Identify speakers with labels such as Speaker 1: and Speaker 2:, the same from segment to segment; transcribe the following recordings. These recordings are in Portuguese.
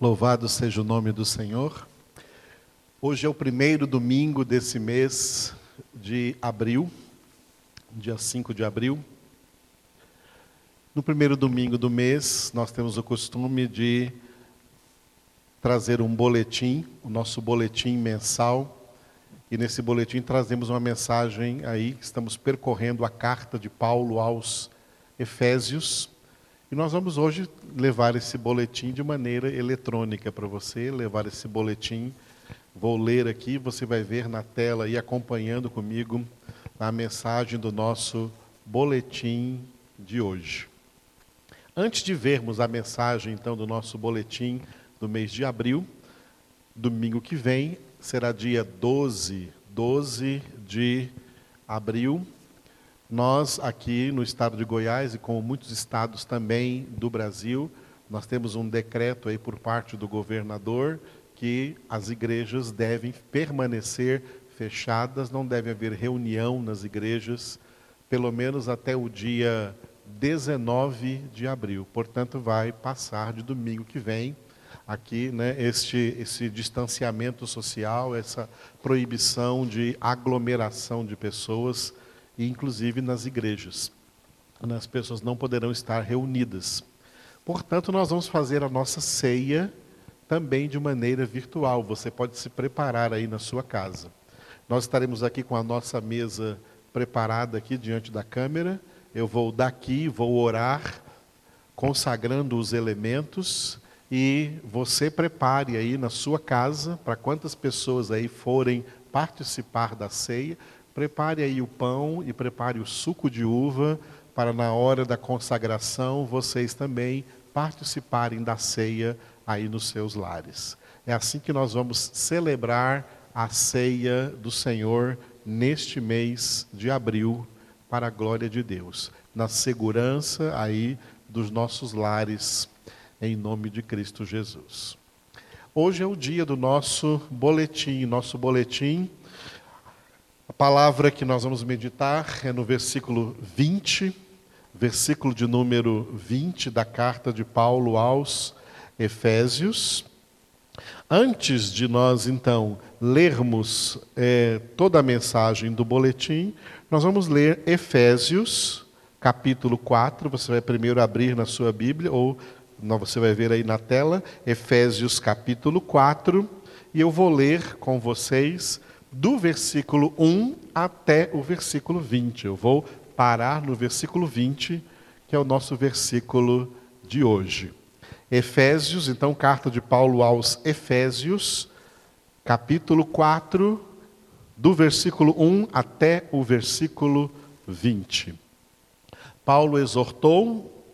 Speaker 1: Louvado seja o nome do Senhor. Hoje é o primeiro domingo desse mês de abril, dia 5 de abril. No primeiro domingo do mês, nós temos o costume de trazer um boletim, o nosso boletim mensal. E nesse boletim trazemos uma mensagem aí, estamos percorrendo a carta de Paulo aos Efésios. E nós vamos hoje levar esse boletim de maneira eletrônica para você, levar esse boletim. Vou ler aqui, você vai ver na tela e acompanhando comigo a mensagem do nosso boletim de hoje. Antes de vermos a mensagem então do nosso boletim do mês de abril, domingo que vem será dia 12, 12 de abril, nós, aqui no estado de Goiás, e como muitos estados também do Brasil, nós temos um decreto aí por parte do governador que as igrejas devem permanecer fechadas, não deve haver reunião nas igrejas, pelo menos até o dia 19 de abril. Portanto, vai passar de domingo que vem aqui, né, este, esse distanciamento social, essa proibição de aglomeração de pessoas e inclusive nas igrejas. As pessoas não poderão estar reunidas. Portanto, nós vamos fazer a nossa ceia também de maneira virtual. Você pode se preparar aí na sua casa. Nós estaremos aqui com a nossa mesa preparada aqui diante da câmera. Eu vou daqui, vou orar, consagrando os elementos e você prepare aí na sua casa para quantas pessoas aí forem participar da ceia, Prepare aí o pão e prepare o suco de uva para na hora da consagração vocês também participarem da ceia aí nos seus lares. É assim que nós vamos celebrar a ceia do Senhor neste mês de abril para a glória de Deus, na segurança aí dos nossos lares em nome de Cristo Jesus. Hoje é o dia do nosso boletim, nosso boletim palavra que nós vamos meditar é no versículo 20, versículo de número 20 da carta de Paulo aos Efésios. Antes de nós, então, lermos é, toda a mensagem do boletim, nós vamos ler Efésios, capítulo 4. Você vai primeiro abrir na sua Bíblia, ou você vai ver aí na tela, Efésios, capítulo 4, e eu vou ler com vocês do versículo 1 até o versículo 20. Eu vou parar no versículo 20, que é o nosso versículo de hoje. Efésios, então, carta de Paulo aos Efésios, capítulo 4, do versículo 1 até o versículo 20. Paulo exortou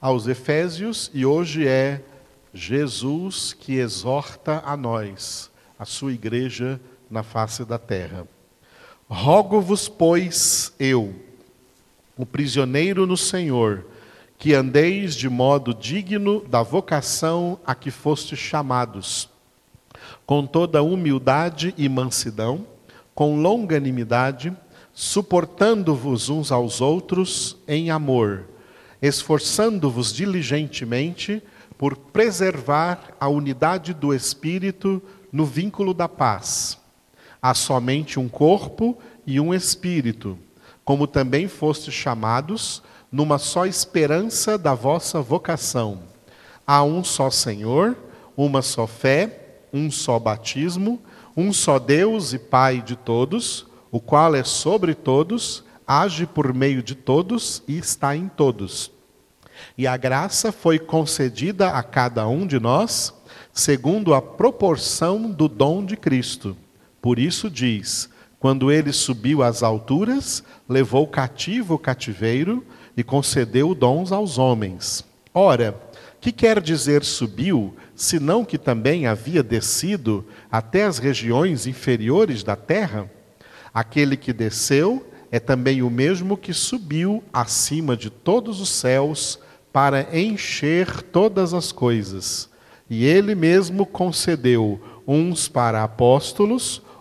Speaker 1: aos Efésios e hoje é Jesus que exorta a nós, a sua igreja na face da terra. Rogo-vos, pois, eu, o prisioneiro no Senhor, que andeis de modo digno da vocação a que fostes chamados, com toda humildade e mansidão, com longanimidade, suportando-vos uns aos outros em amor, esforçando-vos diligentemente por preservar a unidade do Espírito no vínculo da paz. Há somente um corpo e um espírito, como também fostes chamados, numa só esperança da vossa vocação. Há um só Senhor, uma só fé, um só batismo, um só Deus e Pai de todos, o qual é sobre todos, age por meio de todos e está em todos. E a graça foi concedida a cada um de nós, segundo a proporção do dom de Cristo. Por isso diz: quando ele subiu às alturas, levou cativo o cativeiro e concedeu dons aos homens. Ora, que quer dizer subiu, senão que também havia descido até as regiões inferiores da terra? Aquele que desceu é também o mesmo que subiu acima de todos os céus para encher todas as coisas. E ele mesmo concedeu uns para apóstolos,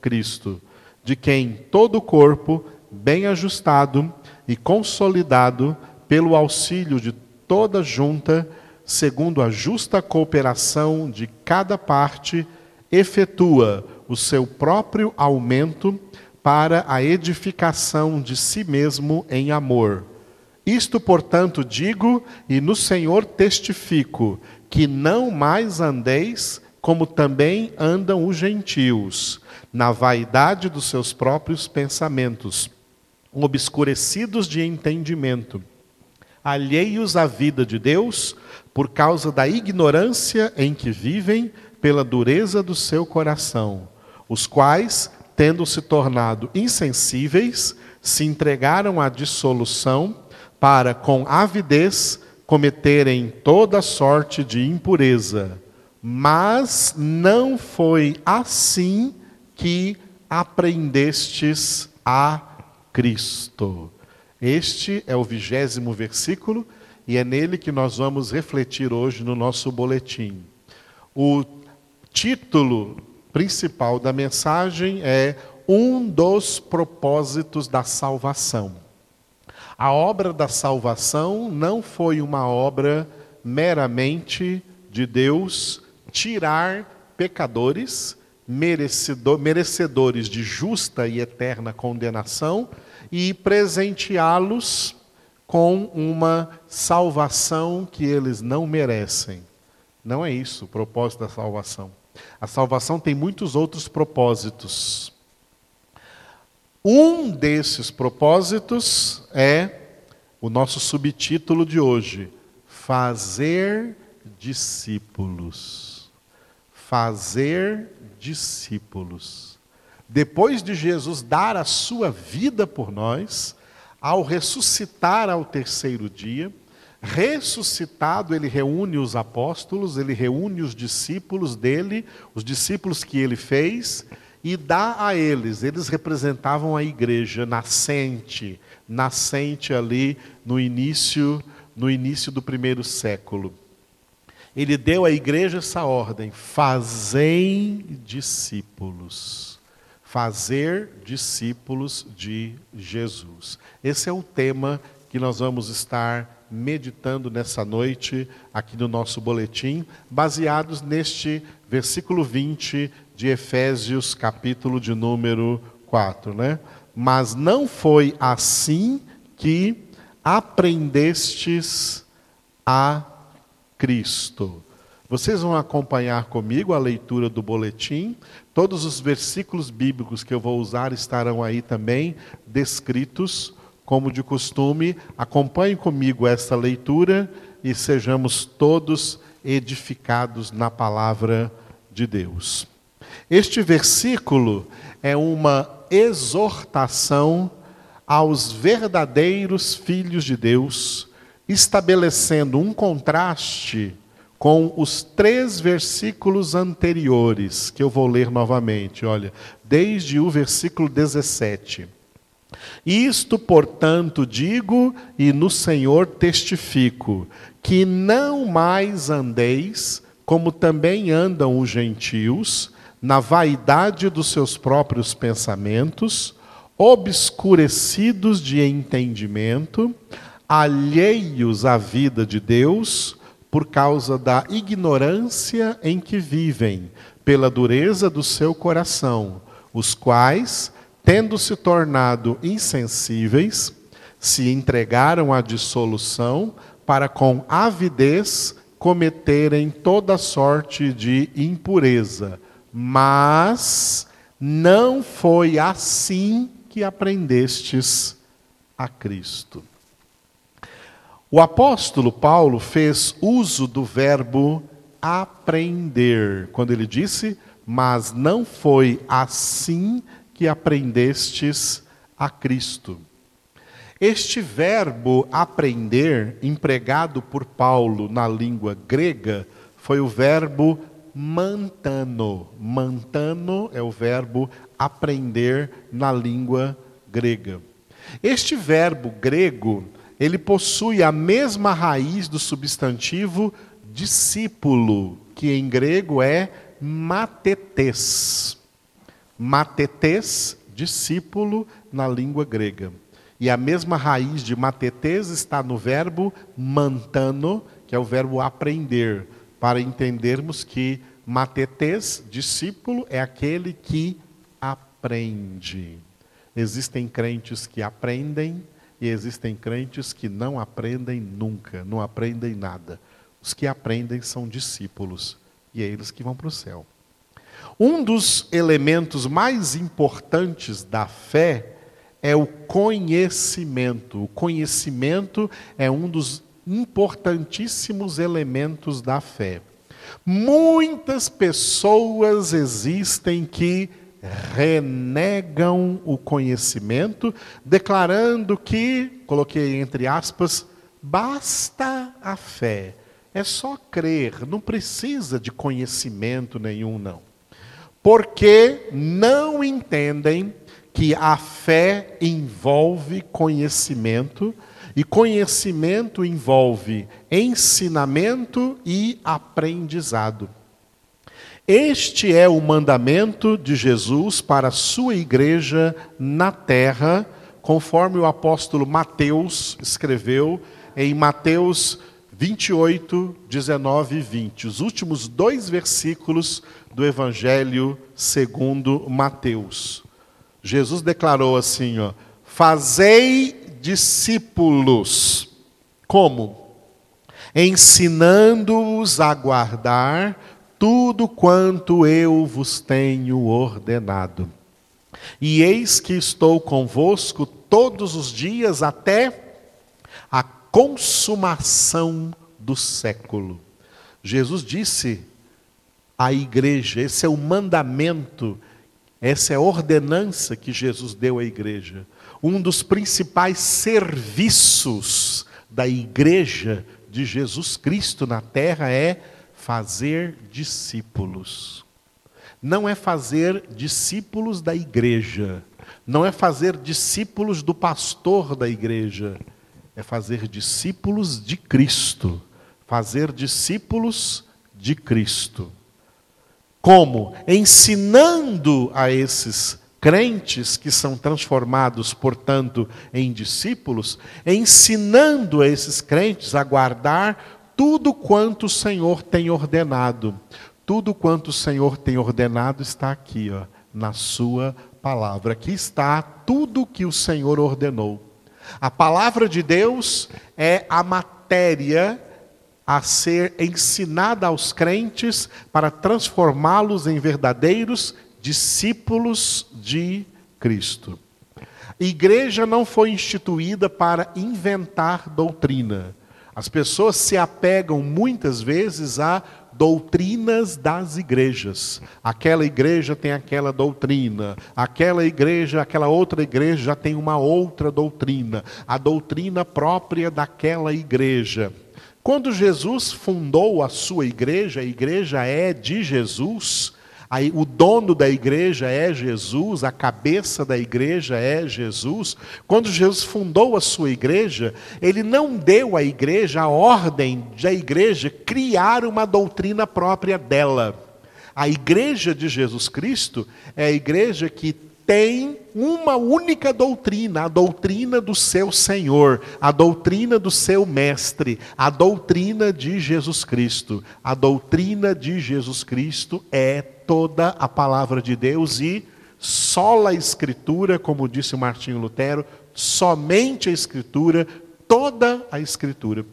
Speaker 1: Cristo, de quem todo o corpo, bem ajustado e consolidado pelo auxílio de toda junta, segundo a justa cooperação de cada parte, efetua o seu próprio aumento para a edificação de si mesmo em amor. Isto, portanto, digo e no Senhor testifico, que não mais andeis como também andam os gentios, na vaidade dos seus próprios pensamentos, obscurecidos de entendimento, alheios à vida de Deus, por causa da ignorância em que vivem, pela dureza do seu coração os quais, tendo se tornado insensíveis, se entregaram à dissolução para, com avidez, cometerem toda sorte de impureza. Mas não foi assim que aprendestes a Cristo. Este é o vigésimo versículo e é nele que nós vamos refletir hoje no nosso boletim. O título principal da mensagem é um dos propósitos da salvação. A obra da salvação não foi uma obra meramente de Deus tirar pecadores, merecedores de justa e eterna condenação, e presenteá-los com uma salvação que eles não merecem. Não é isso o propósito da salvação. A salvação tem muitos outros propósitos. Um desses propósitos é o nosso subtítulo de hoje: Fazer discípulos. Fazer discípulos. Depois de Jesus dar a sua vida por nós, ao ressuscitar ao terceiro dia, Ressuscitado, ele reúne os apóstolos, ele reúne os discípulos dele, os discípulos que ele fez, e dá a eles. Eles representavam a igreja nascente, nascente ali no início, no início do primeiro século. Ele deu à igreja essa ordem: fazei discípulos. Fazer discípulos de Jesus. Esse é o tema que nós vamos estar meditando nessa noite aqui no nosso boletim, baseados neste versículo 20 de Efésios, capítulo de número 4, né? Mas não foi assim que aprendestes a Cristo. Vocês vão acompanhar comigo a leitura do boletim. Todos os versículos bíblicos que eu vou usar estarão aí também descritos como de costume, acompanhe comigo esta leitura e sejamos todos edificados na palavra de Deus. Este versículo é uma exortação aos verdadeiros filhos de Deus, estabelecendo um contraste com os três versículos anteriores, que eu vou ler novamente. Olha, desde o versículo 17. Isto, portanto, digo e no Senhor testifico, que não mais andeis como também andam os gentios, na vaidade dos seus próprios pensamentos, obscurecidos de entendimento, alheios à vida de Deus, por causa da ignorância em que vivem, pela dureza do seu coração, os quais tendo se tornado insensíveis, se entregaram à dissolução para com avidez cometerem toda sorte de impureza. Mas Não foi assim que aprendestes a Cristo. O apóstolo Paulo fez uso do verbo aprender, quando ele disse: Mas não foi assim que aprendestes a Cristo. Este verbo aprender, empregado por Paulo na língua grega, foi o verbo mantano. Mantano é o verbo aprender na língua grega. Este verbo grego, ele possui a mesma raiz do substantivo discípulo, que em grego é matetes. Matetes, discípulo na língua grega. E a mesma raiz de matetes está no verbo mantano, que é o verbo aprender, para entendermos que matetes, discípulo, é aquele que aprende. Existem crentes que aprendem e existem crentes que não aprendem nunca, não aprendem nada. Os que aprendem são discípulos e é eles que vão para o céu. Um dos elementos mais importantes da fé é o conhecimento. O conhecimento é um dos importantíssimos elementos da fé. Muitas pessoas existem que renegam o conhecimento, declarando que, coloquei entre aspas, basta a fé. É só crer, não precisa de conhecimento nenhum, não. Porque não entendem que a fé envolve conhecimento, e conhecimento envolve ensinamento e aprendizado. Este é o mandamento de Jesus para a sua igreja na terra, conforme o apóstolo Mateus escreveu em Mateus 28, 19 e 20, os últimos dois versículos do Evangelho segundo Mateus. Jesus declarou assim: ó, Fazei discípulos. Como? Ensinando-os a guardar tudo quanto eu vos tenho ordenado. E eis que estou convosco todos os dias até a consumação do século. Jesus disse à igreja, esse é o mandamento, essa é a ordenança que Jesus deu à igreja. Um dos principais serviços da igreja de Jesus Cristo na terra é fazer discípulos. Não é fazer discípulos da igreja, não é fazer discípulos do pastor da igreja, é fazer discípulos de Cristo. Fazer discípulos de Cristo. Como? Ensinando a esses crentes que são transformados, portanto, em discípulos, ensinando a esses crentes a guardar tudo quanto o Senhor tem ordenado. Tudo quanto o Senhor tem ordenado está aqui, ó, na sua palavra. Aqui está tudo que o Senhor ordenou. A palavra de Deus é a matéria a ser ensinada aos crentes para transformá-los em verdadeiros discípulos de Cristo. igreja não foi instituída para inventar doutrina. As pessoas se apegam muitas vezes a doutrinas das igrejas. Aquela igreja tem aquela doutrina, aquela igreja, aquela outra igreja já tem uma outra doutrina, a doutrina própria daquela igreja. Quando Jesus fundou a sua igreja, a igreja é de Jesus, Aí, o dono da igreja é Jesus, a cabeça da igreja é Jesus. Quando Jesus fundou a sua igreja, ele não deu à igreja a ordem da igreja criar uma doutrina própria dela. A igreja de Jesus Cristo é a igreja que tem uma única doutrina, a doutrina do seu Senhor, a doutrina do seu Mestre, a doutrina de Jesus Cristo. A doutrina de Jesus Cristo é toda a palavra de Deus e sola a Escritura, como disse Martinho Lutero, somente a Escritura, toda a Escritura.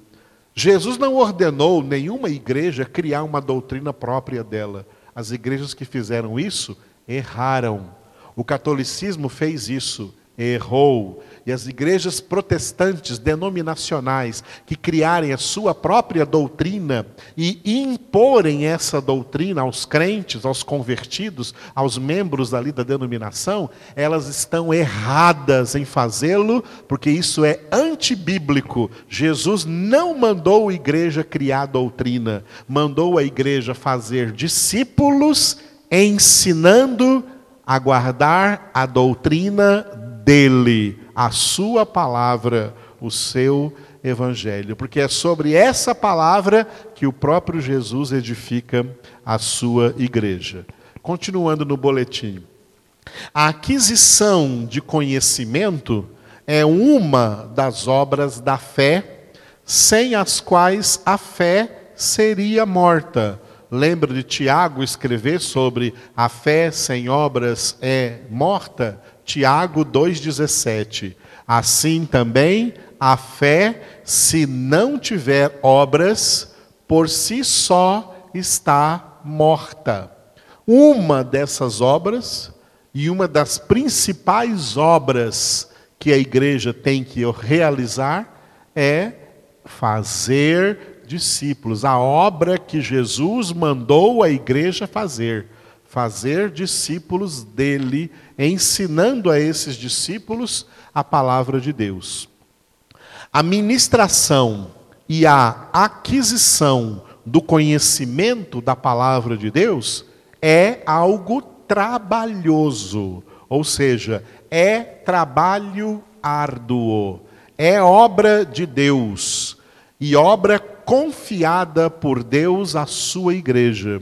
Speaker 1: Jesus não ordenou nenhuma igreja criar uma doutrina própria dela. As igrejas que fizeram isso erraram. O catolicismo fez isso, errou. E as igrejas protestantes denominacionais que criarem a sua própria doutrina e imporem essa doutrina aos crentes, aos convertidos, aos membros ali da denominação, elas estão erradas em fazê-lo, porque isso é antibíblico. Jesus não mandou a igreja criar doutrina, mandou a igreja fazer discípulos ensinando a guardar a doutrina dele, a sua palavra, o seu evangelho, porque é sobre essa palavra que o próprio Jesus edifica a sua igreja. Continuando no boletim. A aquisição de conhecimento é uma das obras da fé, sem as quais a fé seria morta. Lembra de Tiago escrever sobre a fé sem obras é morta? Tiago 2,17. Assim também a fé, se não tiver obras, por si só está morta. Uma dessas obras, e uma das principais obras que a igreja tem que realizar, é fazer discípulos. A obra que Jesus mandou a igreja fazer fazer discípulos dele, ensinando a esses discípulos a palavra de Deus. A ministração e a aquisição do conhecimento da palavra de Deus é algo trabalhoso, ou seja, é trabalho árduo, é obra de Deus e obra confiada por Deus à sua igreja.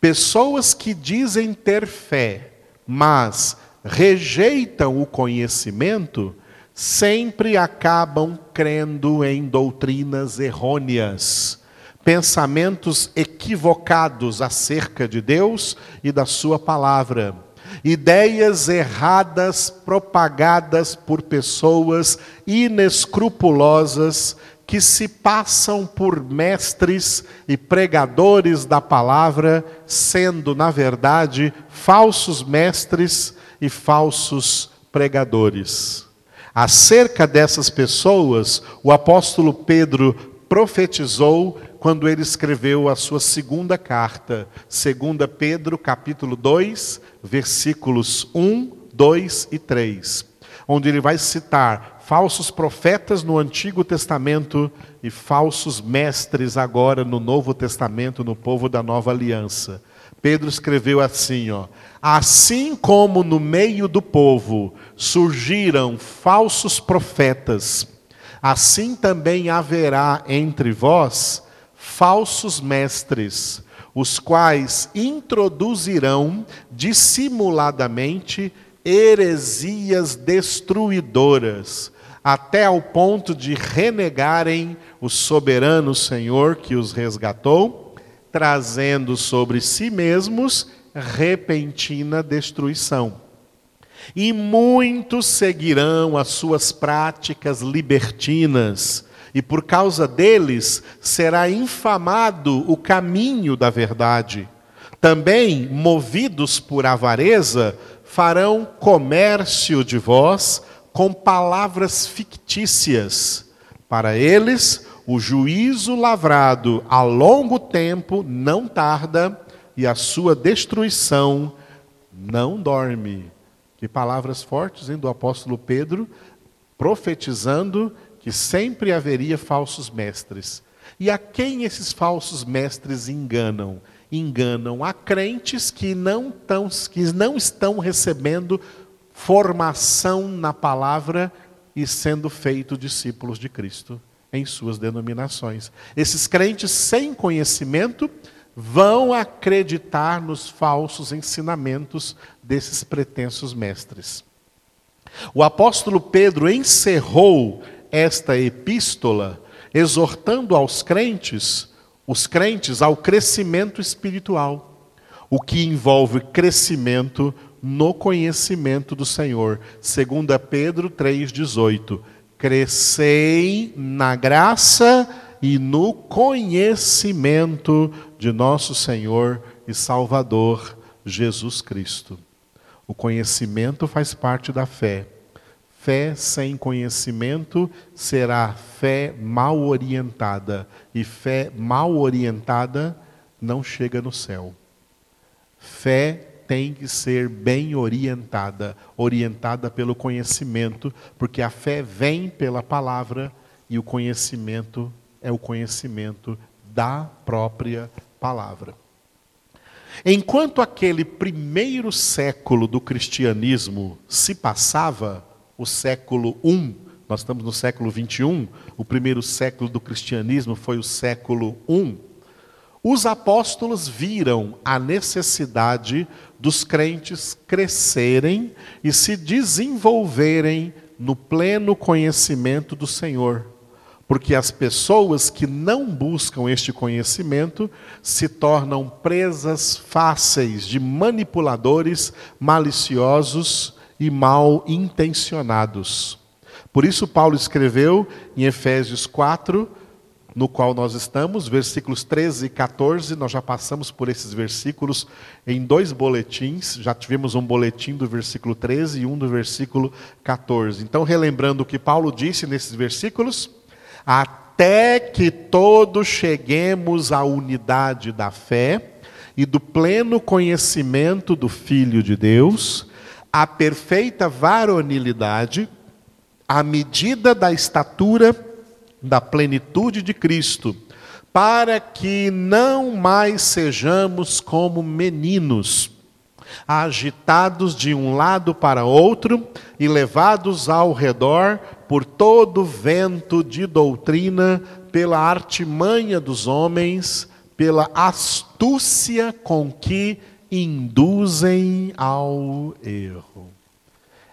Speaker 1: Pessoas que dizem ter fé, mas rejeitam o conhecimento, sempre acabam crendo em doutrinas errôneas, pensamentos equivocados acerca de Deus e da Sua palavra, ideias erradas propagadas por pessoas inescrupulosas que se passam por mestres e pregadores da palavra, sendo, na verdade, falsos mestres e falsos pregadores. Acerca dessas pessoas, o apóstolo Pedro profetizou quando ele escreveu a sua segunda carta, 2 Pedro, capítulo 2, versículos 1, 2 e 3, onde ele vai citar falsos profetas no Antigo Testamento e falsos mestres agora no Novo Testamento, no povo da nova aliança. Pedro escreveu assim, ó: Assim como no meio do povo surgiram falsos profetas, assim também haverá entre vós falsos mestres, os quais introduzirão dissimuladamente heresias destruidoras até ao ponto de renegarem o soberano Senhor que os resgatou, trazendo sobre si mesmos repentina destruição. E muitos seguirão as suas práticas libertinas, e por causa deles será infamado o caminho da verdade. Também, movidos por avareza, farão comércio de vós, com palavras fictícias. Para eles, o juízo lavrado a longo tempo não tarda e a sua destruição não dorme. Que palavras fortes hein, do apóstolo Pedro, profetizando que sempre haveria falsos mestres. E a quem esses falsos mestres enganam? Enganam a crentes que não, tão, que não estão recebendo formação na palavra e sendo feito discípulos de Cristo em suas denominações. Esses crentes sem conhecimento vão acreditar nos falsos ensinamentos desses pretensos mestres. O apóstolo Pedro encerrou esta epístola exortando aos crentes, os crentes ao crescimento espiritual, o que envolve crescimento no conhecimento do Senhor. 2 Pedro 3,18. Crescei na graça e no conhecimento de nosso Senhor e Salvador Jesus Cristo. O conhecimento faz parte da fé. Fé sem conhecimento será fé mal orientada, e fé mal orientada não chega no céu. Fé tem que ser bem orientada, orientada pelo conhecimento, porque a fé vem pela palavra e o conhecimento é o conhecimento da própria palavra. Enquanto aquele primeiro século do cristianismo se passava, o século I, nós estamos no século 21, o primeiro século do cristianismo foi o século I, os apóstolos viram a necessidade dos crentes crescerem e se desenvolverem no pleno conhecimento do Senhor. Porque as pessoas que não buscam este conhecimento se tornam presas fáceis de manipuladores maliciosos e mal intencionados. Por isso, Paulo escreveu em Efésios 4, no qual nós estamos, versículos 13 e 14, nós já passamos por esses versículos em dois boletins, já tivemos um boletim do versículo 13 e um do versículo 14. Então, relembrando o que Paulo disse nesses versículos, até que todos cheguemos à unidade da fé e do pleno conhecimento do Filho de Deus, à perfeita varonilidade, à medida da estatura da plenitude de Cristo, para que não mais sejamos como meninos, agitados de um lado para outro e levados ao redor por todo vento de doutrina, pela artimanha dos homens, pela astúcia com que induzem ao erro.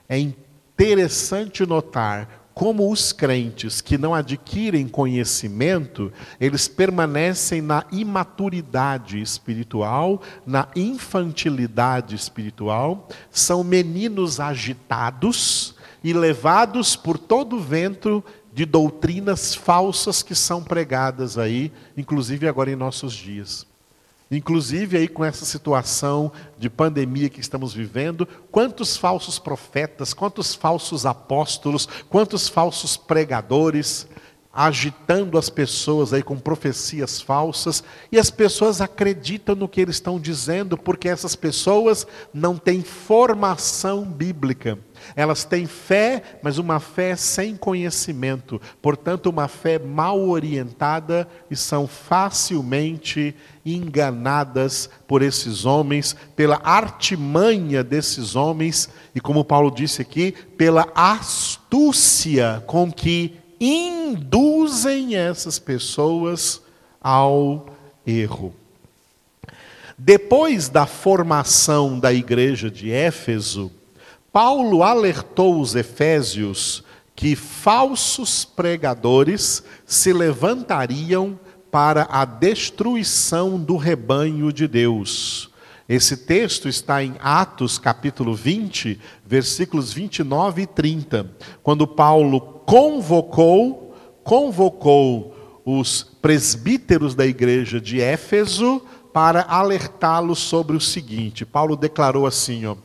Speaker 1: É interessante notar como os crentes que não adquirem conhecimento, eles permanecem na imaturidade espiritual, na infantilidade espiritual, são meninos agitados e levados por todo o vento de doutrinas falsas que são pregadas aí, inclusive agora em nossos dias. Inclusive aí com essa situação de pandemia que estamos vivendo, quantos falsos profetas, quantos falsos apóstolos, quantos falsos pregadores agitando as pessoas aí com profecias falsas, e as pessoas acreditam no que eles estão dizendo, porque essas pessoas não têm formação bíblica. Elas têm fé, mas uma fé sem conhecimento, portanto, uma fé mal orientada e são facilmente enganadas por esses homens, pela artimanha desses homens e, como Paulo disse aqui, pela astúcia com que induzem essas pessoas ao erro. Depois da formação da igreja de Éfeso, Paulo alertou os efésios que falsos pregadores se levantariam para a destruição do rebanho de Deus. Esse texto está em Atos capítulo 20, versículos 29 e 30, quando Paulo convocou, convocou os presbíteros da igreja de Éfeso para alertá-los sobre o seguinte. Paulo declarou assim, ó: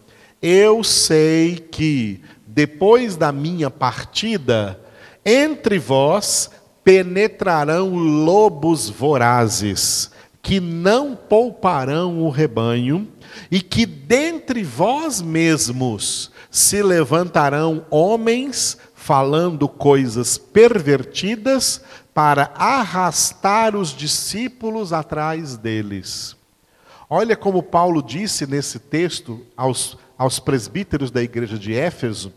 Speaker 1: eu sei que depois da minha partida, entre vós penetrarão lobos vorazes, que não pouparão o rebanho, e que dentre vós mesmos se levantarão homens falando coisas pervertidas para arrastar os discípulos atrás deles. Olha como Paulo disse nesse texto aos aos presbíteros da igreja de Éfeso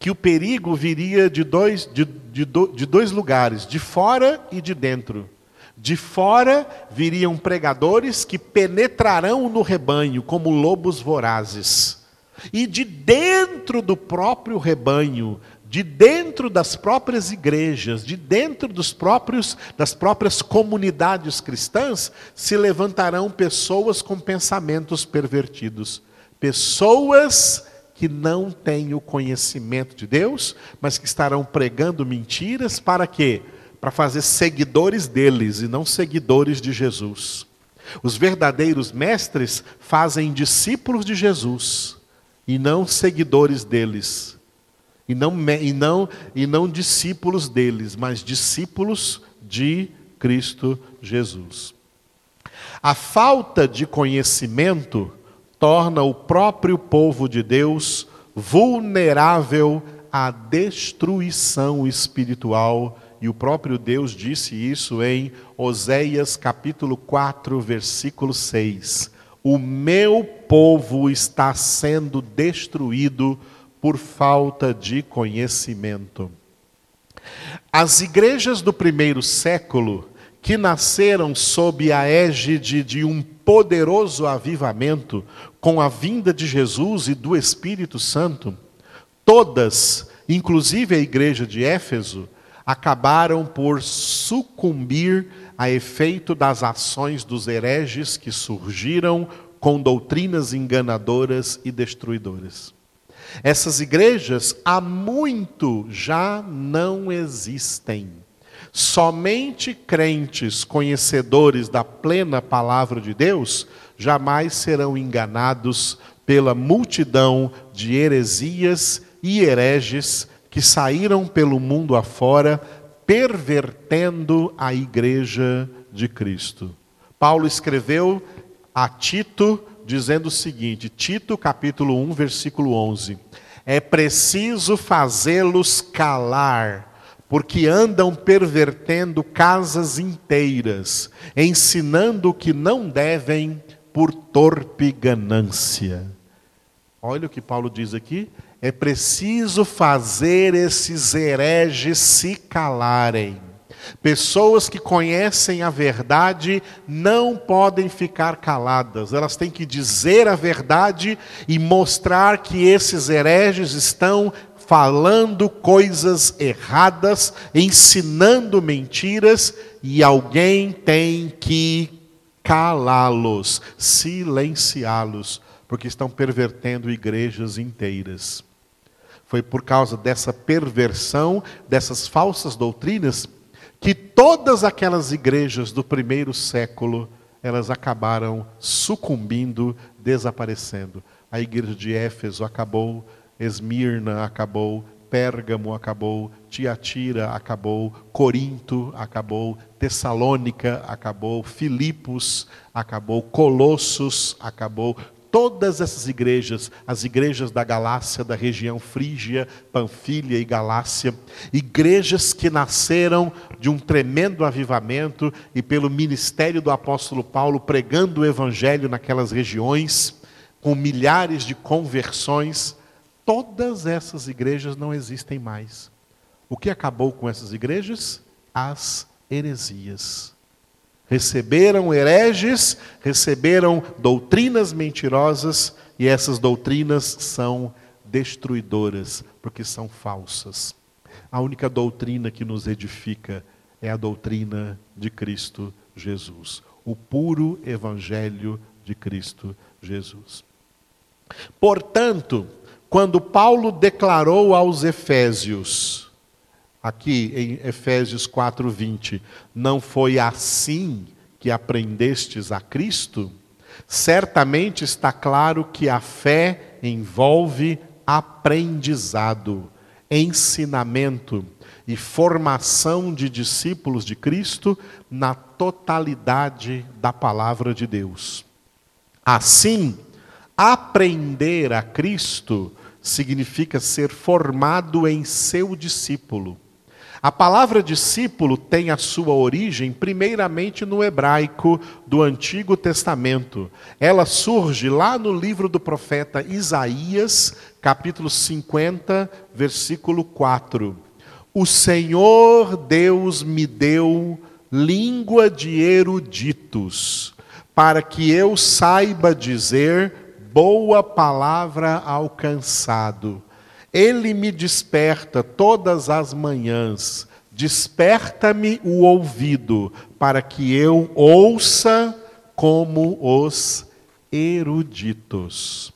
Speaker 1: que o perigo viria de dois, de, de, de dois lugares, de fora e de dentro. De fora viriam pregadores que penetrarão no rebanho como lobos vorazes. E de dentro do próprio rebanho, de dentro das próprias igrejas, de dentro dos próprios das próprias comunidades cristãs, se levantarão pessoas com pensamentos pervertidos. Pessoas que não têm o conhecimento de Deus, mas que estarão pregando mentiras para quê? Para fazer seguidores deles e não seguidores de Jesus. Os verdadeiros mestres fazem discípulos de Jesus e não seguidores deles. E não, e não, e não discípulos deles, mas discípulos de Cristo Jesus. A falta de conhecimento torna o próprio povo de Deus vulnerável à destruição espiritual, e o próprio Deus disse isso em Oséias capítulo 4, versículo 6. O meu povo está sendo destruído por falta de conhecimento. As igrejas do primeiro século, que nasceram sob a égide de um poderoso avivamento com a vinda de Jesus e do Espírito Santo, todas, inclusive a igreja de Éfeso, acabaram por sucumbir a efeito das ações dos hereges que surgiram com doutrinas enganadoras e destruidoras. Essas igrejas há muito já não existem. Somente crentes conhecedores da plena palavra de Deus jamais serão enganados pela multidão de heresias e hereges que saíram pelo mundo afora, pervertendo a igreja de Cristo. Paulo escreveu a Tito dizendo o seguinte, Tito capítulo 1, versículo 11: É preciso fazê-los calar, porque andam pervertendo casas inteiras, ensinando o que não devem por torpe ganância. Olha o que Paulo diz aqui. É preciso fazer esses hereges se calarem. Pessoas que conhecem a verdade não podem ficar caladas, elas têm que dizer a verdade e mostrar que esses hereges estão falando coisas erradas, ensinando mentiras, e alguém tem que calá-los, silenciá-los, porque estão pervertendo igrejas inteiras. Foi por causa dessa perversão, dessas falsas doutrinas, que todas aquelas igrejas do primeiro século, elas acabaram sucumbindo, desaparecendo. A igreja de Éfeso acabou, Esmirna acabou, Pérgamo acabou, Tiatira acabou, Corinto acabou, Tessalônica acabou, Filipos acabou, Colossos acabou. Todas essas igrejas, as igrejas da Galácia, da região Frígia, Panfilha e Galácia, igrejas que nasceram de um tremendo avivamento e pelo ministério do apóstolo Paulo pregando o evangelho naquelas regiões, com milhares de conversões, todas essas igrejas não existem mais. O que acabou com essas igrejas? As heresias. Receberam hereges, receberam doutrinas mentirosas, e essas doutrinas são destruidoras, porque são falsas. A única doutrina que nos edifica é a doutrina de Cristo Jesus, o puro evangelho de Cristo Jesus. Portanto, quando Paulo declarou aos Efésios, aqui em Efésios 4:20, não foi assim que aprendestes a Cristo? Certamente está claro que a fé envolve aprendizado, ensinamento e formação de discípulos de Cristo na totalidade da palavra de Deus. Assim, aprender a Cristo significa ser formado em seu discípulo. A palavra discípulo tem a sua origem primeiramente no hebraico do Antigo Testamento. Ela surge lá no livro do profeta Isaías, capítulo 50, versículo 4. O Senhor Deus me deu língua de eruditos, para que eu saiba dizer boa palavra alcançado. Ele me desperta todas as manhãs, desperta-me o ouvido, para que eu ouça como os eruditos.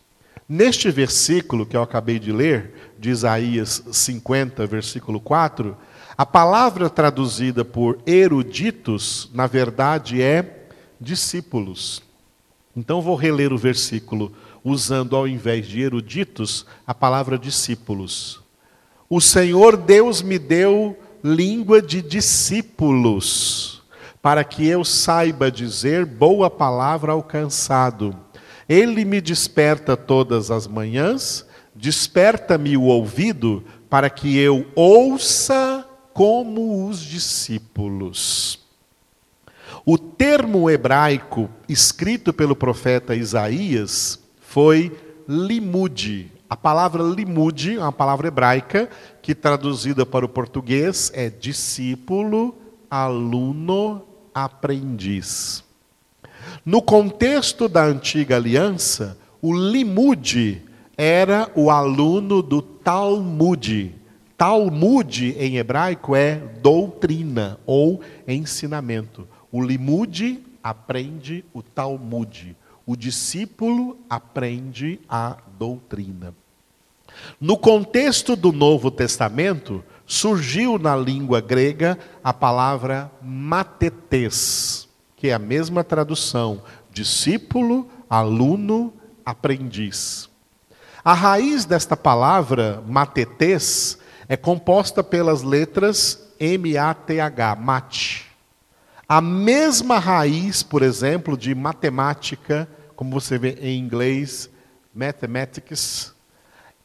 Speaker 1: Neste versículo que eu acabei de ler, de Isaías 50, versículo 4, a palavra traduzida por eruditos, na verdade, é discípulos. Então vou reler o versículo usando ao invés de eruditos a palavra discípulos. O Senhor Deus me deu língua de discípulos, para que eu saiba dizer boa palavra ao cansado. Ele me desperta todas as manhãs, desperta-me o ouvido, para que eu ouça como os discípulos. O termo hebraico escrito pelo profeta Isaías foi limude. A palavra limude é uma palavra hebraica que traduzida para o português é discípulo, aluno, aprendiz. No contexto da antiga aliança, o limude era o aluno do Talmud. Talmud em hebraico é doutrina ou ensinamento. O limude aprende o Talmud. O discípulo aprende a doutrina. No contexto do Novo Testamento, surgiu na língua grega a palavra matetes, que é a mesma tradução: discípulo, aluno, aprendiz. A raiz desta palavra, matetes, é composta pelas letras M-A-T-H, mate. A mesma raiz, por exemplo, de matemática, como você vê em inglês, mathematics,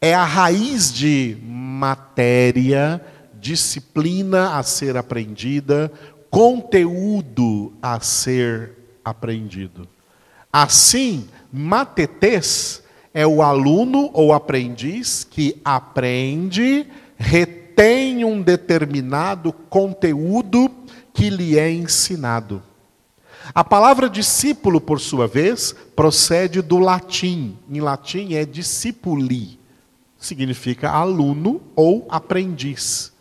Speaker 1: é a raiz de matéria, disciplina a ser aprendida, conteúdo a ser aprendido. Assim, matetes é o aluno ou aprendiz que aprende, retém um determinado conteúdo que lhe é ensinado. A palavra discípulo, por sua vez, procede do latim. Em latim é discipuli, significa aluno ou aprendiz.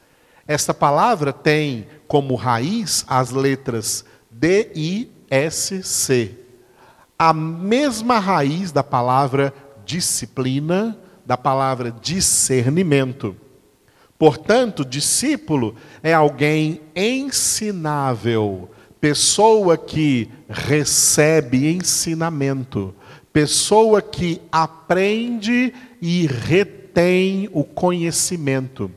Speaker 1: Esta palavra tem como raiz as letras D, I, S, C. A mesma raiz da palavra disciplina, da palavra discernimento. Portanto, discípulo é alguém ensinável, pessoa que recebe ensinamento, pessoa que aprende e retém o conhecimento,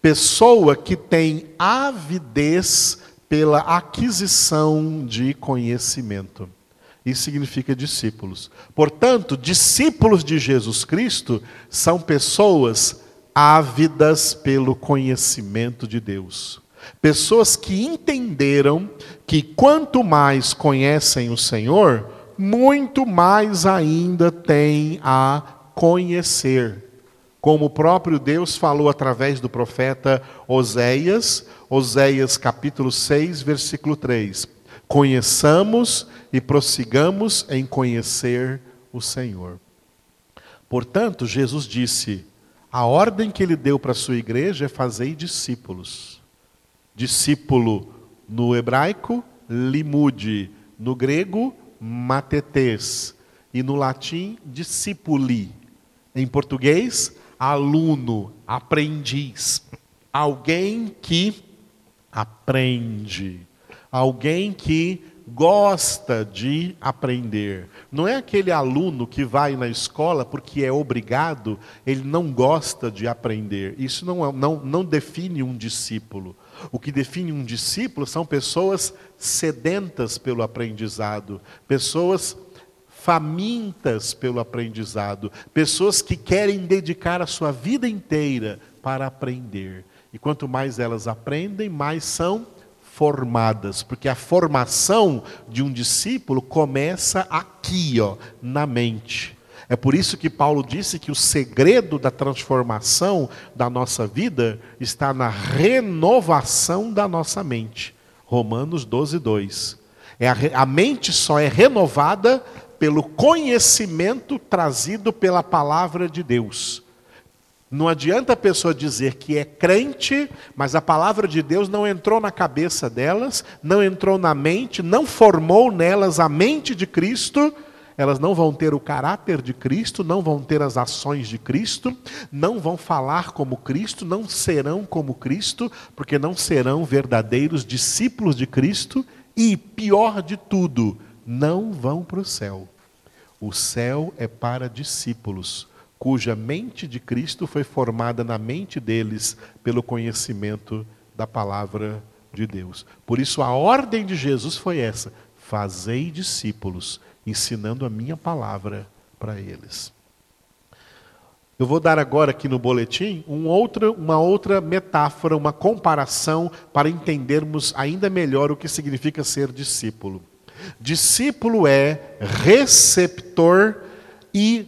Speaker 1: pessoa que tem avidez pela aquisição de conhecimento. Isso significa discípulos. Portanto, discípulos de Jesus Cristo são pessoas ávidas pelo conhecimento de Deus. Pessoas que entenderam que quanto mais conhecem o Senhor, muito mais ainda têm a conhecer. Como o próprio Deus falou através do profeta Oséias, Oséias capítulo 6, versículo 3. Conheçamos e prossigamos em conhecer o Senhor. Portanto, Jesus disse: a ordem que ele deu para a sua igreja é fazer discípulos. Discípulo no hebraico, limude, no grego, matetes, e no latim, discipuli. Em português, aluno, aprendiz. Alguém que aprende. Alguém que gosta de aprender. Não é aquele aluno que vai na escola porque é obrigado, ele não gosta de aprender. Isso não, é, não, não define um discípulo. O que define um discípulo são pessoas sedentas pelo aprendizado, pessoas famintas pelo aprendizado, pessoas que querem dedicar a sua vida inteira para aprender. E quanto mais elas aprendem, mais são formadas, porque a formação de um discípulo começa aqui, ó, na mente. É por isso que Paulo disse que o segredo da transformação da nossa vida está na renovação da nossa mente. Romanos 12, 2. É a, a mente só é renovada pelo conhecimento trazido pela palavra de Deus. Não adianta a pessoa dizer que é crente, mas a palavra de Deus não entrou na cabeça delas, não entrou na mente, não formou nelas a mente de Cristo. Elas não vão ter o caráter de Cristo, não vão ter as ações de Cristo, não vão falar como Cristo, não serão como Cristo, porque não serão verdadeiros discípulos de Cristo e, pior de tudo, não vão para o céu. O céu é para discípulos, cuja mente de Cristo foi formada na mente deles pelo conhecimento da palavra de Deus. Por isso, a ordem de Jesus foi essa: fazei discípulos, ensinando a minha palavra para eles. Eu vou dar agora aqui no boletim um outra, uma outra metáfora, uma comparação para entendermos ainda melhor o que significa ser discípulo. Discípulo é receptor e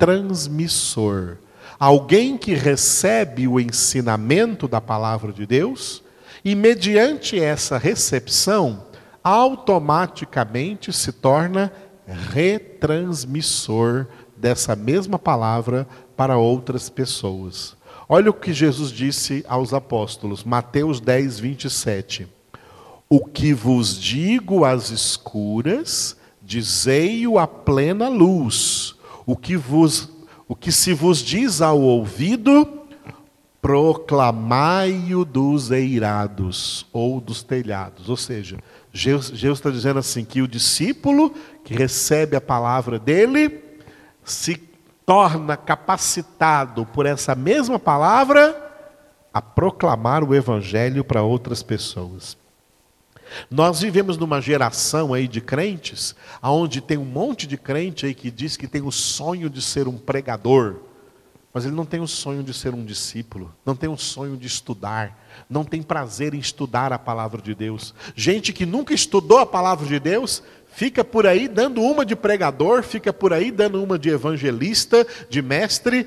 Speaker 1: retransmissor. Alguém que recebe o ensinamento da palavra de Deus e, mediante essa recepção, automaticamente se torna retransmissor dessa mesma palavra para outras pessoas. Olha o que Jesus disse aos apóstolos, Mateus 10, 27. O que vos digo às escuras, dizei-o à plena luz. O que, vos, o que se vos diz ao ouvido, proclamai-o dos eirados ou dos telhados. Ou seja, Jesus está dizendo assim: que o discípulo que recebe a palavra dele se torna capacitado por essa mesma palavra a proclamar o evangelho para outras pessoas. Nós vivemos numa geração aí de crentes, aonde tem um monte de crente aí que diz que tem o sonho de ser um pregador, mas ele não tem o sonho de ser um discípulo, não tem o sonho de estudar, não tem prazer em estudar a palavra de Deus. Gente que nunca estudou a palavra de Deus, fica por aí dando uma de pregador, fica por aí dando uma de evangelista, de mestre,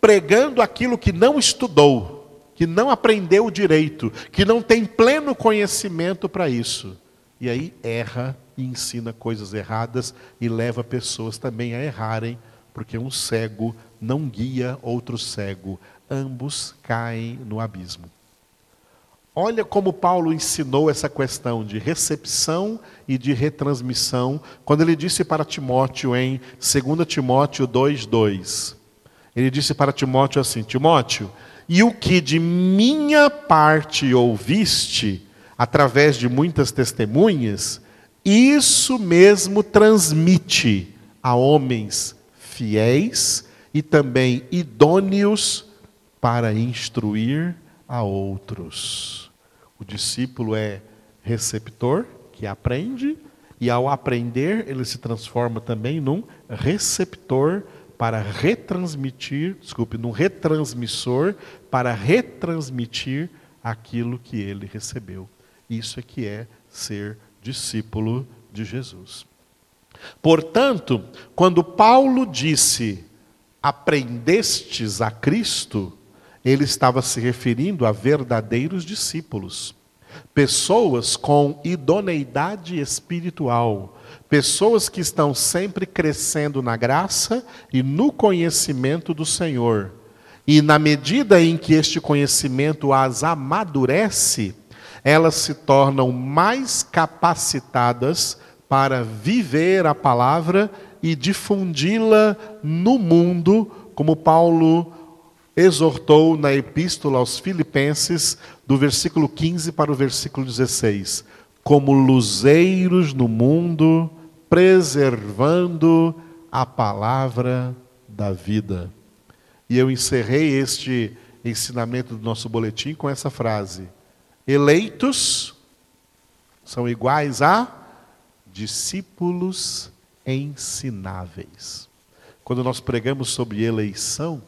Speaker 1: pregando aquilo que não estudou, que não aprendeu direito, que não tem pleno conhecimento para isso. E aí erra e ensina coisas erradas e leva pessoas também a errarem, porque um cego não guia outro cego, ambos caem no abismo. Olha como Paulo ensinou essa questão de recepção e de retransmissão, quando ele disse para Timóteo em 2 Timóteo 2:2. Ele disse para Timóteo assim: Timóteo, e o que de minha parte ouviste através de muitas testemunhas, isso mesmo transmite a homens fiéis e também idôneos para instruir a outros. O discípulo é receptor, que aprende, e ao aprender, ele se transforma também num receptor para retransmitir, desculpe, num retransmissor para retransmitir aquilo que ele recebeu. Isso é que é ser discípulo de Jesus. Portanto, quando Paulo disse: "Aprendestes a Cristo", ele estava se referindo a verdadeiros discípulos, pessoas com idoneidade espiritual, pessoas que estão sempre crescendo na graça e no conhecimento do Senhor. E na medida em que este conhecimento as amadurece, elas se tornam mais capacitadas para viver a palavra e difundi-la no mundo, como Paulo exortou na epístola aos Filipenses, do versículo 15 para o versículo 16, como luzeiros no mundo, preservando a palavra da vida. E eu encerrei este ensinamento do nosso boletim com essa frase: eleitos são iguais a discípulos ensináveis. Quando nós pregamos sobre eleição,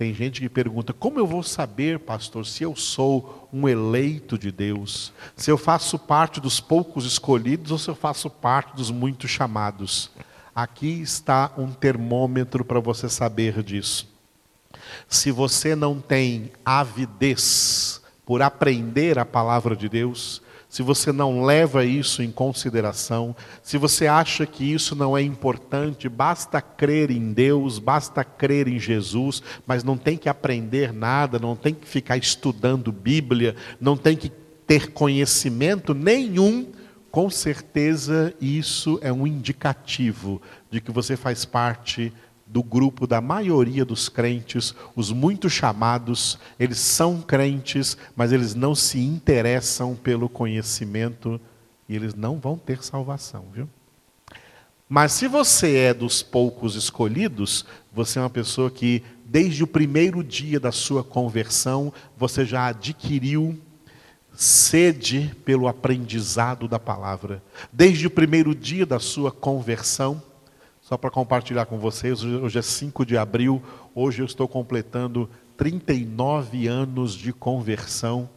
Speaker 1: tem gente que pergunta: como eu vou saber, pastor, se eu sou um eleito de Deus? Se eu faço parte dos poucos escolhidos ou se eu faço parte dos muitos chamados? Aqui está um termômetro para você saber disso. Se você não tem avidez por aprender a palavra de Deus, se você não leva isso em consideração, se você acha que isso não é importante, basta crer em Deus, basta crer em Jesus, mas não tem que aprender nada, não tem que ficar estudando Bíblia, não tem que ter conhecimento nenhum, com certeza isso é um indicativo de que você faz parte do grupo da maioria dos crentes, os muito chamados, eles são crentes, mas eles não se interessam pelo conhecimento e eles não vão ter salvação, viu? Mas se você é dos poucos escolhidos, você é uma pessoa que, desde o primeiro dia da sua conversão, você já adquiriu sede pelo aprendizado da palavra. Desde o primeiro dia da sua conversão, só para compartilhar com vocês, hoje é 5 de abril, hoje eu estou completando 39 anos de conversão,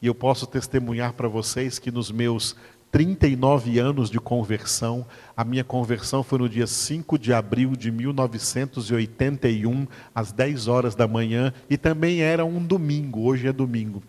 Speaker 1: e eu posso testemunhar para vocês que nos meus 39 anos de conversão. A minha conversão foi no dia 5 de abril de 1981, às 10 horas da manhã, e também era um domingo, hoje é domingo.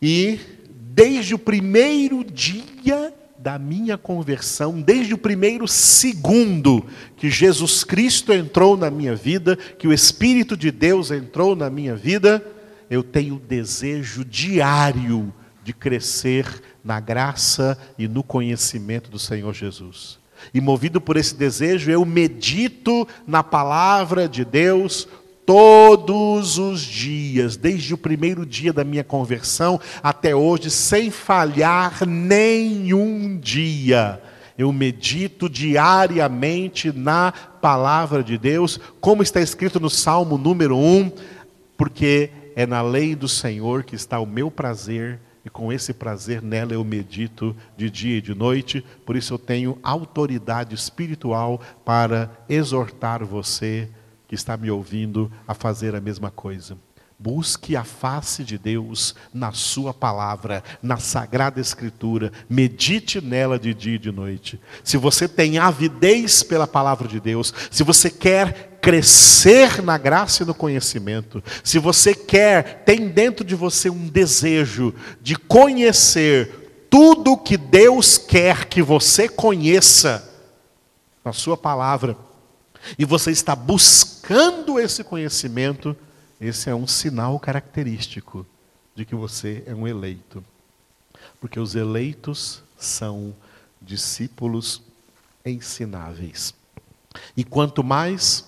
Speaker 1: E desde o primeiro dia da minha conversão, desde o primeiro segundo que Jesus Cristo entrou na minha vida, que o Espírito de Deus entrou na minha vida, eu tenho desejo diário de crescer na graça e no conhecimento do Senhor Jesus. E movido por esse desejo, eu medito na palavra de Deus todos os dias, desde o primeiro dia da minha conversão até hoje, sem falhar nenhum dia. Eu medito diariamente na palavra de Deus, como está escrito no Salmo número 1, porque é na lei do Senhor que está o meu prazer e com esse prazer nela eu medito de dia e de noite, por isso eu tenho autoridade espiritual para exortar você que está me ouvindo a fazer a mesma coisa. Busque a face de Deus na Sua palavra, na Sagrada Escritura, medite nela de dia e de noite. Se você tem avidez pela palavra de Deus, se você quer crescer na graça e no conhecimento, se você quer, tem dentro de você um desejo de conhecer tudo que Deus quer que você conheça na Sua palavra, e você está buscando esse conhecimento, esse é um sinal característico de que você é um eleito. Porque os eleitos são discípulos ensináveis. E quanto mais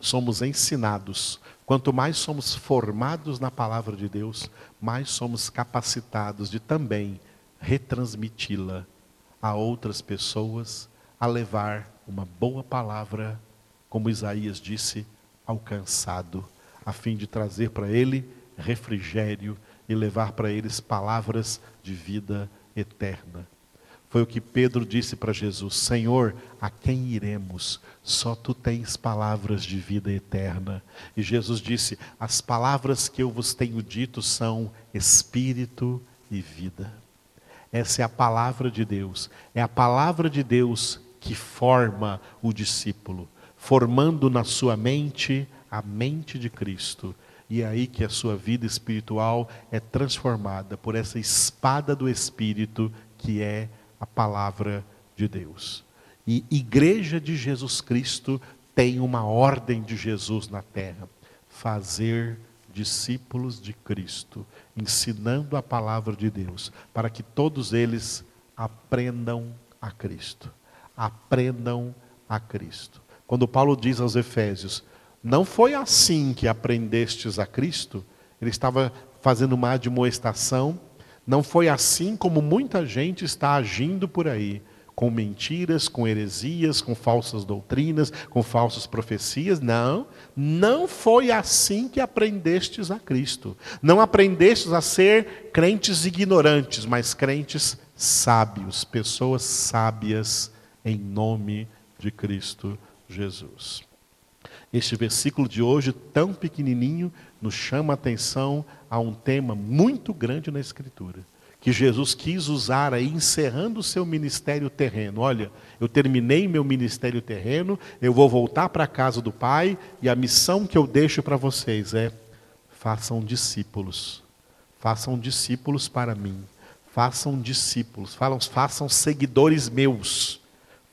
Speaker 1: somos ensinados, quanto mais somos formados na palavra de Deus, mais somos capacitados de também retransmiti-la a outras pessoas, a levar uma boa palavra, como Isaías disse, alcançado, a fim de trazer para ele refrigério e levar para eles palavras de vida eterna. Foi o que Pedro disse para Jesus: Senhor, a quem iremos? Só tu tens palavras de vida eterna. E Jesus disse: As palavras que eu vos tenho dito são espírito e vida. Essa é a palavra de Deus. É a palavra de Deus que forma o discípulo, formando na sua mente a mente de Cristo. E é aí que a sua vida espiritual é transformada por essa espada do Espírito que é a palavra de Deus. E igreja de Jesus Cristo tem uma ordem de Jesus na terra: fazer discípulos de Cristo, ensinando a palavra de Deus, para que todos eles aprendam a Cristo. Aprendam a Cristo. Quando Paulo diz aos Efésios, não foi assim que aprendestes a Cristo, ele estava fazendo uma admoestação não foi assim como muita gente está agindo por aí, com mentiras, com heresias, com falsas doutrinas, com falsas profecias. Não, não foi assim que aprendestes a Cristo. Não aprendestes a ser crentes ignorantes, mas crentes sábios, pessoas sábias em nome de Cristo Jesus. Este versículo de hoje, tão pequenininho, nos chama a atenção a um tema muito grande na Escritura, que Jesus quis usar aí, encerrando o seu ministério terreno. Olha, eu terminei meu ministério terreno, eu vou voltar para a casa do Pai, e a missão que eu deixo para vocês é: façam discípulos, façam discípulos para mim, façam discípulos, façam, façam seguidores meus,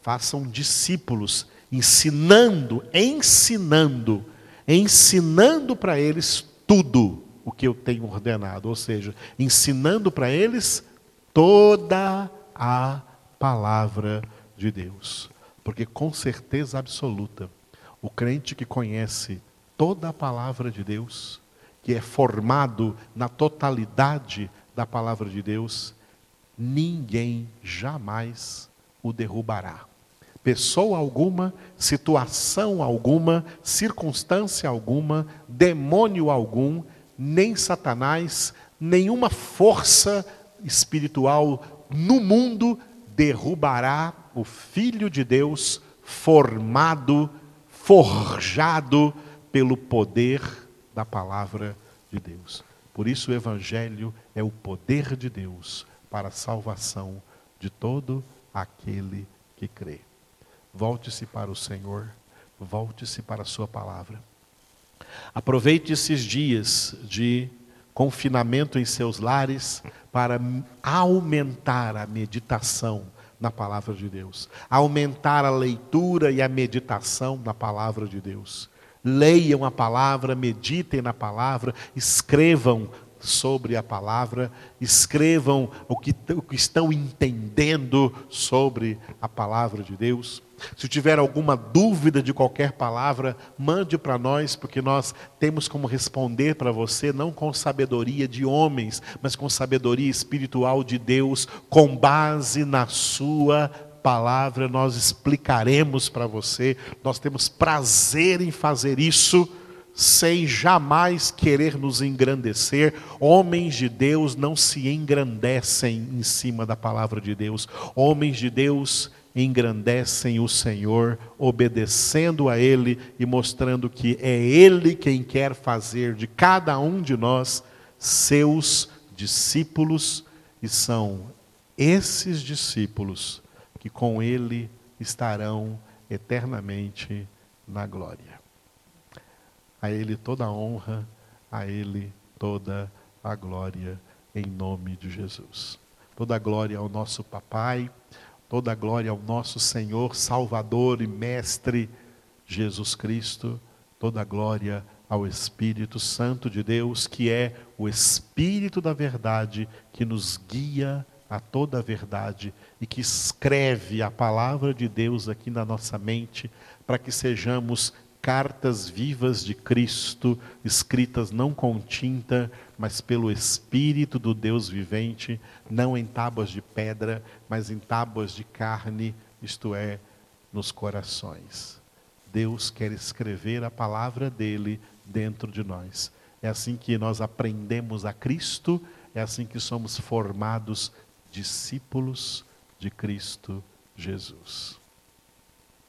Speaker 1: façam discípulos ensinando, ensinando, ensinando para eles tudo o que eu tenho ordenado, ou seja, ensinando para eles toda a palavra de Deus. Porque com certeza absoluta, o crente que conhece toda a palavra de Deus, que é formado na totalidade da palavra de Deus, ninguém jamais o derrubará. Pessoa alguma, situação alguma, circunstância alguma, demônio algum, nem Satanás, nenhuma força espiritual no mundo derrubará o Filho de Deus formado, forjado pelo poder da palavra de Deus. Por isso o Evangelho é o poder de Deus para a salvação de todo aquele que crê. Volte-se para o Senhor, volte-se para a Sua palavra. Aproveite esses dias de confinamento em seus lares para aumentar a meditação na palavra de Deus, aumentar a leitura e a meditação na palavra de Deus. Leiam a palavra, meditem na palavra, escrevam sobre a palavra, escrevam o que, o que estão entendendo sobre a palavra de Deus. Se tiver alguma dúvida de qualquer palavra, mande para nós, porque nós temos como responder para você, não com sabedoria de homens, mas com sabedoria espiritual de Deus, com base na Sua palavra, nós explicaremos para você. Nós temos prazer em fazer isso sem jamais querer nos engrandecer. Homens de Deus não se engrandecem em cima da palavra de Deus. Homens de Deus engrandecem o Senhor, obedecendo a Ele e mostrando que é Ele quem quer fazer de cada um de nós seus discípulos, e são esses discípulos que com Ele estarão eternamente na glória. A Ele toda a honra, a Ele toda a glória, em nome de Jesus. Toda a glória ao nosso Papai, toda a glória ao nosso Senhor, Salvador e Mestre Jesus Cristo, toda a glória ao Espírito Santo de Deus, que é o Espírito da verdade que nos guia a toda a verdade e que escreve a palavra de Deus aqui na nossa mente, para que sejamos cartas vivas de Cristo, escritas não com tinta, mas pelo Espírito do Deus vivente, não em tábuas de pedra, mas em tábuas de carne, isto é, nos corações. Deus quer escrever a palavra dele dentro de nós. É assim que nós aprendemos a Cristo, é assim que somos formados discípulos de Cristo Jesus.